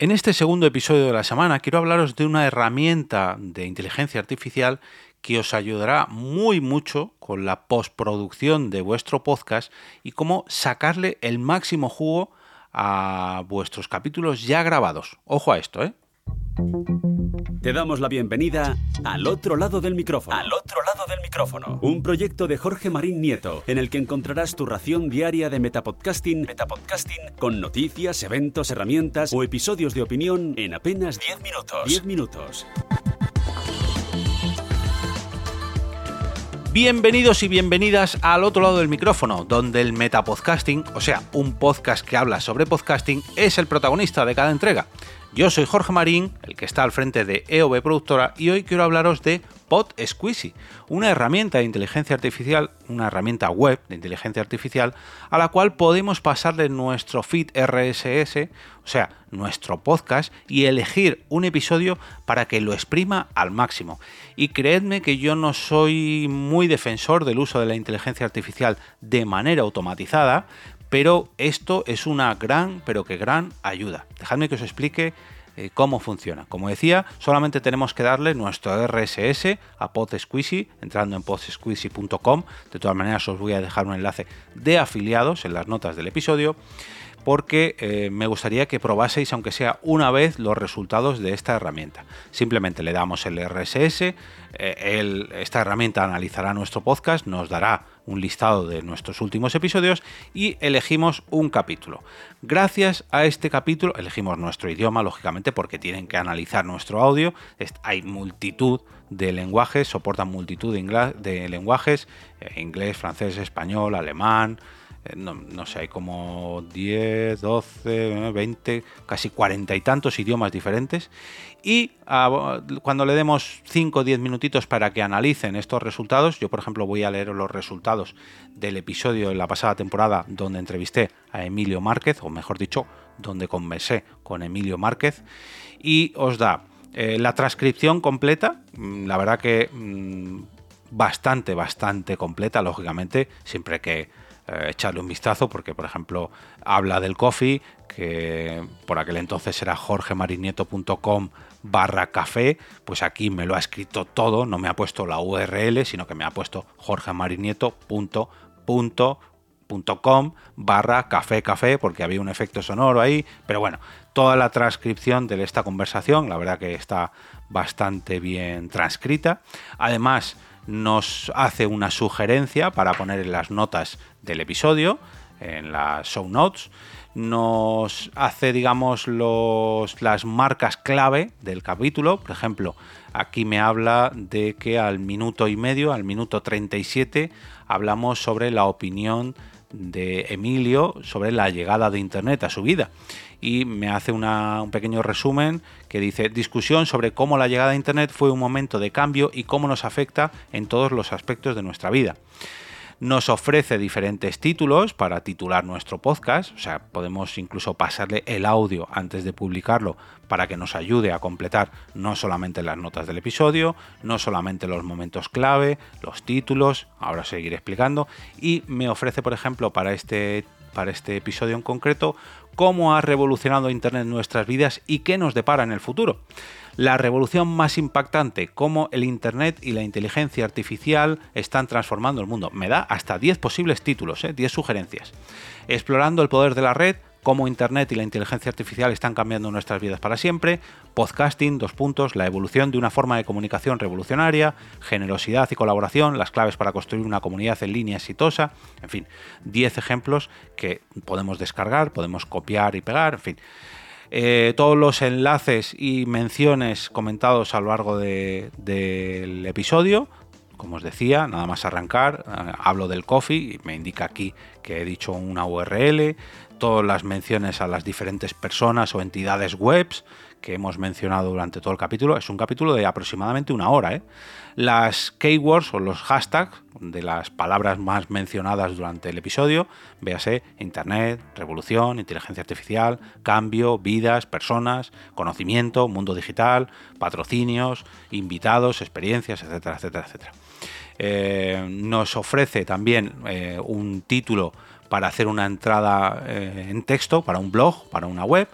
En este segundo episodio de la semana quiero hablaros de una herramienta de inteligencia artificial que os ayudará muy mucho con la postproducción de vuestro podcast y cómo sacarle el máximo jugo a vuestros capítulos ya grabados. Ojo a esto, ¿eh? Te damos la bienvenida al otro lado del micrófono. Al otro lado del micrófono. Un proyecto de Jorge Marín Nieto, en el que encontrarás tu ración diaria de metapodcasting, metapodcasting con noticias, eventos, herramientas o episodios de opinión en apenas 10 minutos. 10 minutos. Bienvenidos y bienvenidas al otro lado del micrófono, donde el metapodcasting, o sea, un podcast que habla sobre podcasting, es el protagonista de cada entrega. Yo soy Jorge Marín, el que está al frente de EOB Productora, y hoy quiero hablaros de Pod Squeezy, una herramienta de inteligencia artificial, una herramienta web de inteligencia artificial, a la cual podemos pasarle nuestro feed RSS, o sea, nuestro podcast, y elegir un episodio para que lo exprima al máximo. Y creedme que yo no soy muy defensor del uso de la inteligencia artificial de manera automatizada, pero esto es una gran, pero que gran ayuda. Dejadme que os explique eh, cómo funciona. Como decía, solamente tenemos que darle nuestro RSS a PodSqueezy, entrando en podsqueezy.com. De todas maneras, os voy a dejar un enlace de afiliados en las notas del episodio porque eh, me gustaría que probaseis, aunque sea una vez, los resultados de esta herramienta. Simplemente le damos el RSS, eh, esta herramienta analizará nuestro podcast, nos dará un listado de nuestros últimos episodios y elegimos un capítulo. Gracias a este capítulo elegimos nuestro idioma, lógicamente, porque tienen que analizar nuestro audio. Hay multitud de lenguajes, soportan multitud de, lenguajes, eh, inglés, francés, español, alemán, eh, no, sé, hay como 10, 12, 20, casi cuarenta y tantos idiomas diferentes. Y ah, cuando le demos 5 o 10 minutitos para que analicen estos resultados, yo por ejemplo voy a leer los resultados del episodio de la pasada temporada donde entrevisté a Emilio Márquez, o mejor dicho, donde conversé con Emilio Márquez, y os da eh, la transcripción completa, mm, la verdad que mm, bastante, bastante completa, lógicamente, siempre que eh, echarle un vistazo porque, por ejemplo, habla del coffee, que por aquel entonces era jorgemarinieto.com barra café, pues aquí me lo ha escrito todo, no me ha puesto la URL, sino que me ha puesto jorgemarinieto.com barra café café porque había un efecto sonoro ahí, pero bueno, toda la transcripción de esta conversación, la verdad que está bastante bien transcrita. Además, nos hace una sugerencia para poner en las notas del episodio, en las show notes. Nos hace, digamos, los, las marcas clave del capítulo. Por ejemplo, aquí me habla de que al minuto y medio, al minuto 37, hablamos sobre la opinión de Emilio sobre la llegada de Internet a su vida. Y me hace un pequeño resumen que dice, discusión sobre cómo la llegada de Internet fue un momento de cambio y cómo nos afecta en todos los aspectos de nuestra vida nos ofrece diferentes títulos para titular nuestro podcast, o sea, podemos incluso pasarle el audio antes de publicarlo para que nos ayude a completar no solamente las notas del episodio, no solamente los momentos clave, los títulos, ahora seguiré explicando, y me ofrece, por ejemplo, para este, para este episodio en concreto, cómo ha revolucionado Internet nuestras vidas y qué nos depara en el futuro la revolución más impactante, cómo el Internet y la inteligencia artificial están transformando el mundo. Me da hasta 10 posibles títulos, 10 ¿eh? sugerencias. Explorando el poder de la red, cómo Internet y la inteligencia artificial están cambiando nuestras vidas para siempre, podcasting, dos puntos, la evolución de una forma de comunicación revolucionaria, generosidad y colaboración, las claves para construir una comunidad en línea exitosa, en fin, 10 ejemplos que podemos descargar, podemos copiar y pegar, en fin. Eh, todos los enlaces y menciones comentados a lo largo del episodio. Como os decía, nada más arrancar, eh, hablo del coffee me indica aquí que he dicho una URL, todas las menciones a las diferentes personas o entidades webs, que hemos mencionado durante todo el capítulo. Es un capítulo de aproximadamente una hora. ¿eh? Las keywords o los hashtags de las palabras más mencionadas durante el episodio, véase Internet, revolución, inteligencia artificial, cambio, vidas, personas, conocimiento, mundo digital, patrocinios, invitados, experiencias, etcétera, etcétera, etcétera. Eh, nos ofrece también eh, un título para hacer una entrada en texto para un blog, para una web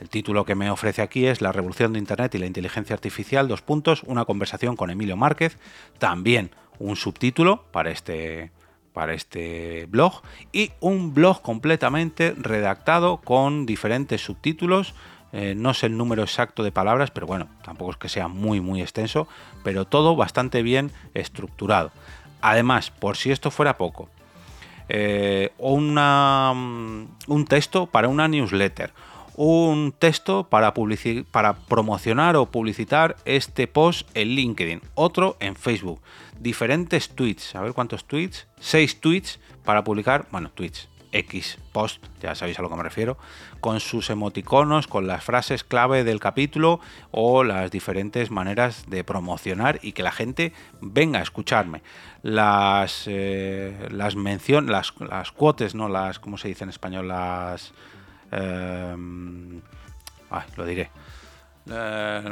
El título que me ofrece aquí es La revolución de Internet y la inteligencia artificial, dos puntos, una conversación con Emilio Márquez, también un subtítulo para este, para este blog y un blog completamente redactado con diferentes subtítulos. Eh, no sé el número exacto de palabras, pero bueno, tampoco es que sea muy muy extenso, pero todo bastante bien estructurado. Además, por si esto fuera poco, eh, mm, un texto para una newsletter, un texto para, para promocionar o publicitar este post en LinkedIn, otro en Facebook, diferentes tweets, a ver cuántos tweets, seis tweets para publicar, bueno, tweets, X post, ya sabéis a lo que me refiero, con sus emoticonos, con las frases clave del capítulo o las diferentes maneras de promocionar y que la gente venga a escucharme. Las, eh, las menciones, las, las cuotes, ¿no? Las, ¿cómo se dice en español? Las Em, lo diré. Eh,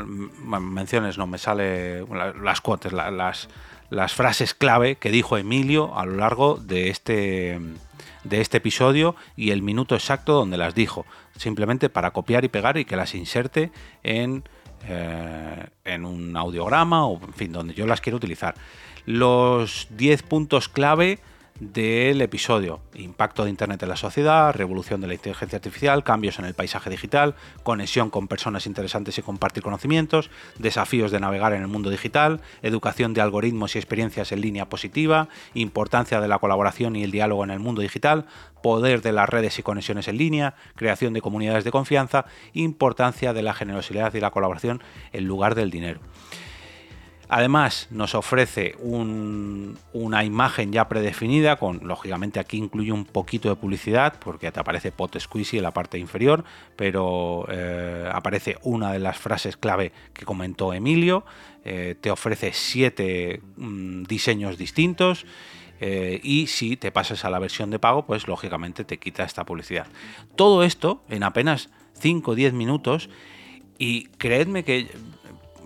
menciones, no, me sale las cuotas, las, las frases clave que dijo Emilio a lo largo de este, de este episodio y el minuto exacto donde las dijo, simplemente para copiar y pegar y que las inserte en, eh, en un audiograma o en fin, donde yo las quiero utilizar. Los 10 puntos clave del episodio. Impacto de Internet en la sociedad, revolución de la inteligencia artificial, cambios en el paisaje digital, conexión con personas interesantes y compartir conocimientos, desafíos de navegar en el mundo digital, educación de algoritmos y experiencias en línea positiva, importancia de la colaboración y el diálogo en el mundo digital, poder de las redes y conexiones en línea, creación de comunidades de confianza, importancia de la generosidad y la colaboración en lugar del dinero. Además, nos ofrece una imagen ya predefinida, con lógicamente aquí incluye un poquito de publicidad, porque te aparece Pot Squeezy en la parte inferior, pero eh, aparece una de las frases clave que comentó Emilio. Eh, te ofrece siete mm, diseños distintos. Eh, y si te pasas a la versión de pago, pues lógicamente te quita esta publicidad. Todo esto en apenas 5 o 10 minutos. Y creedme que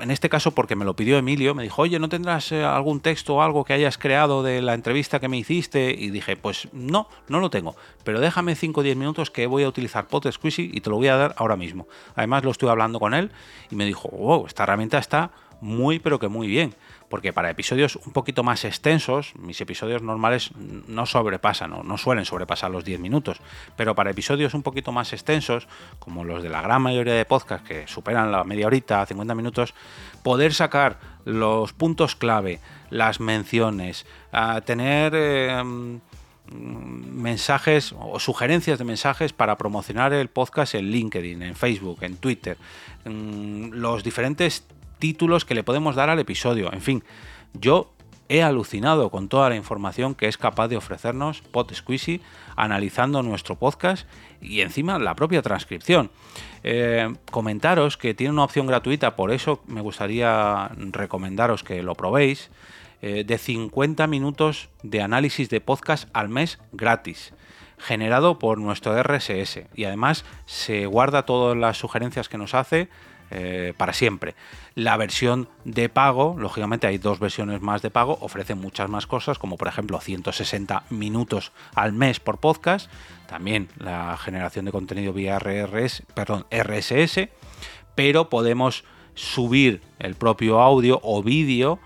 en este caso porque me lo pidió Emilio, me dijo, oye, ¿no tendrás eh, algún texto o algo que hayas creado de la entrevista que me hiciste? Y dije, pues no, no lo tengo, pero déjame 5 o 10 minutos que voy a utilizar Pot Squeezy y te lo voy a dar ahora mismo. Además lo estuve hablando con él y me dijo, wow, esta herramienta está muy pero que muy bien. Porque para episodios un poquito más extensos, mis episodios normales no sobrepasan, no, no suelen sobrepasar los 10 minutos, pero para episodios un poquito más extensos, como los de la gran mayoría de podcasts que superan la media horita, 50 minutos, poder sacar los puntos clave, las menciones, a tener... Eh, mensajes o sugerencias de mensajes para promocionar el podcast en LinkedIn, en Facebook, en Twitter, los diferentes títulos que le podemos dar al episodio. En fin, yo he alucinado con toda la información que es capaz de ofrecernos Pot Squeezy analizando nuestro podcast y encima la propia transcripción. Eh, comentaros que tiene una opción gratuita, por eso me gustaría recomendaros que lo probéis, eh, de 50 minutos de análisis de podcast al mes gratis generado por nuestro RSS y además se guarda todas las sugerencias que nos hace eh, para siempre. La versión de pago, lógicamente hay dos versiones más de pago, ofrece muchas más cosas, como por ejemplo 160 minutos al mes por podcast, también la generación de contenido vía RRS, perdón, RSS, pero podemos subir el propio audio o vídeo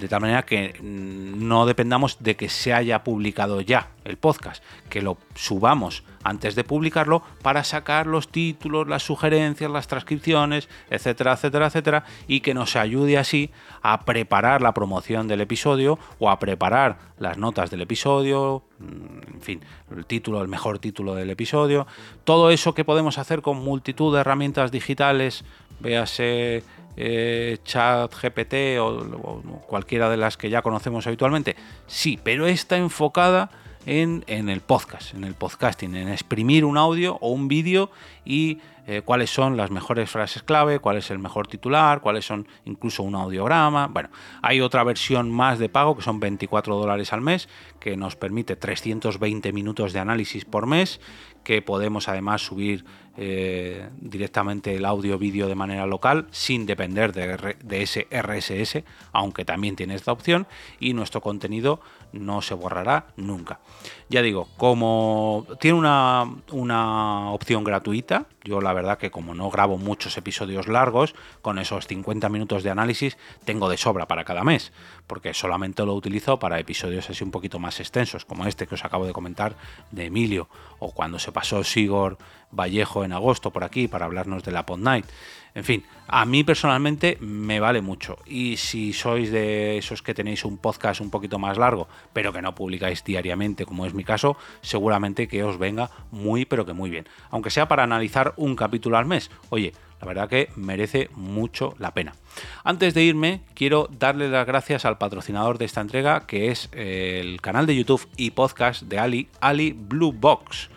de tal manera que no dependamos de que se haya publicado ya el podcast, que lo subamos antes de publicarlo para sacar los títulos, las sugerencias, las transcripciones, etcétera, etcétera, etcétera, y que nos ayude así a preparar la promoción del episodio o a preparar las notas del episodio, mm, en fin, el título, el mejor título del episodio, todo eso que podemos hacer con multitud de herramientas digitales, véase eh, chat GPT o, cualquiera de las que ya conocemos habitualmente? Sí, pero está enfocada en, el podcast, en el podcasting, en exprimir un audio o un vídeo y eh, cuáles son las mejores frases clave, cuál es el mejor titular, cuáles son incluso un audiograma. Bueno, hay otra versión más de pago que son 24 dólares al mes, que nos permite 320 minutos de análisis por mes, que podemos además subir eh, directamente el audio-vídeo de manera local sin depender de, ese RSS, aunque también tiene esta opción, y nuestro contenido no se borrará nunca. Ya digo, como tiene una, una opción gratuita, yo la verdad que como no grabo muchos episodios largos, con esos 50 minutos de análisis tengo de sobra para cada mes, porque solamente lo utilizo para episodios así un poquito más extensos, como este que os acabo de comentar de Emilio, o cuando se pasó Sigor Vallejo en agosto por aquí para hablarnos de la Pod Night. En fin, a mí personalmente me vale mucho. Y si sois de esos que tenéis un podcast un poquito más largo, pero que no publicáis diariamente, como es mi caso, seguramente que os venga muy, pero que muy bien. Aunque sea para analizar un capítulo al mes. Oye, la verdad que merece mucho la pena. Antes de irme, quiero darle las gracias al patrocinador de esta entrega, que es el canal de YouTube y podcast de Ali, Ali Blue Box.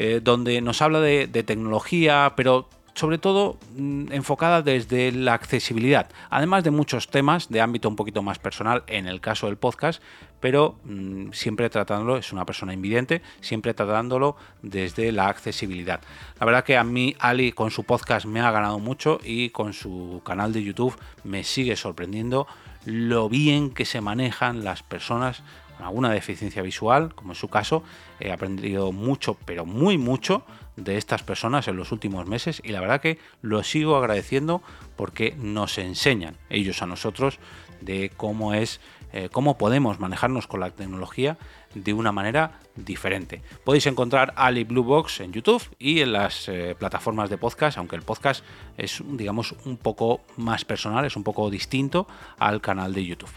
Eh, donde nos habla de tecnología, pero sobre todo mm, enfocada desde la accesibilidad, además de muchos temas de ámbito un poquito más personal en el caso del podcast, pero mm, siempre tratándolo, es una persona invidente, siempre tratándolo desde la accesibilidad. La verdad que a mí Ali con su podcast me ha ganado mucho y con su canal de YouTube me sigue sorprendiendo lo bien que se manejan las personas alguna deficiencia visual, como es su caso. He aprendido mucho, pero muy mucho de estas personas en los últimos meses y la verdad que lo sigo agradeciendo porque nos enseñan ellos a nosotros de cómo es eh, cómo podemos manejarnos con la tecnología de una manera diferente. Podéis encontrar Ali Blue Box en YouTube y en las eh, plataformas de podcast, aunque el podcast es digamos un poco más personal, es un poco distinto al canal de YouTube.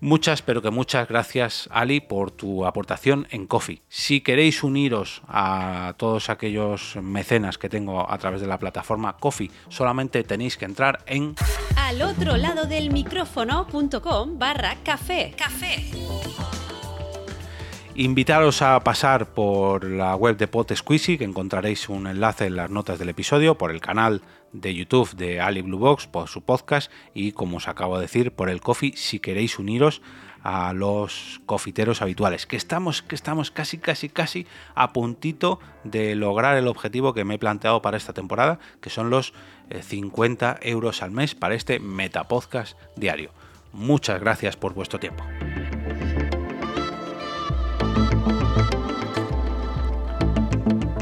Muchas, pero que muchas gracias, Ali, por tu aportación en Coffee. Si queréis uniros a todos aquellos mecenas que tengo a través de la plataforma Coffee, solamente tenéis que entrar en al otro lado del micrófono.com barra café. Café. Invitaros a pasar por la web de Pot Squeezy, que encontraréis un enlace en las notas del episodio, por el canal de YouTube de Ali Blue Box, por su podcast y, como os acabo de decir, por el coffee si queréis uniros a los cofiteros habituales, que estamos, que estamos casi, casi, casi a puntito de lograr el objetivo que me he planteado para esta temporada, que son los 50 eh, euros al mes para este Metapodcast diario. Muchas gracias por vuestro tiempo.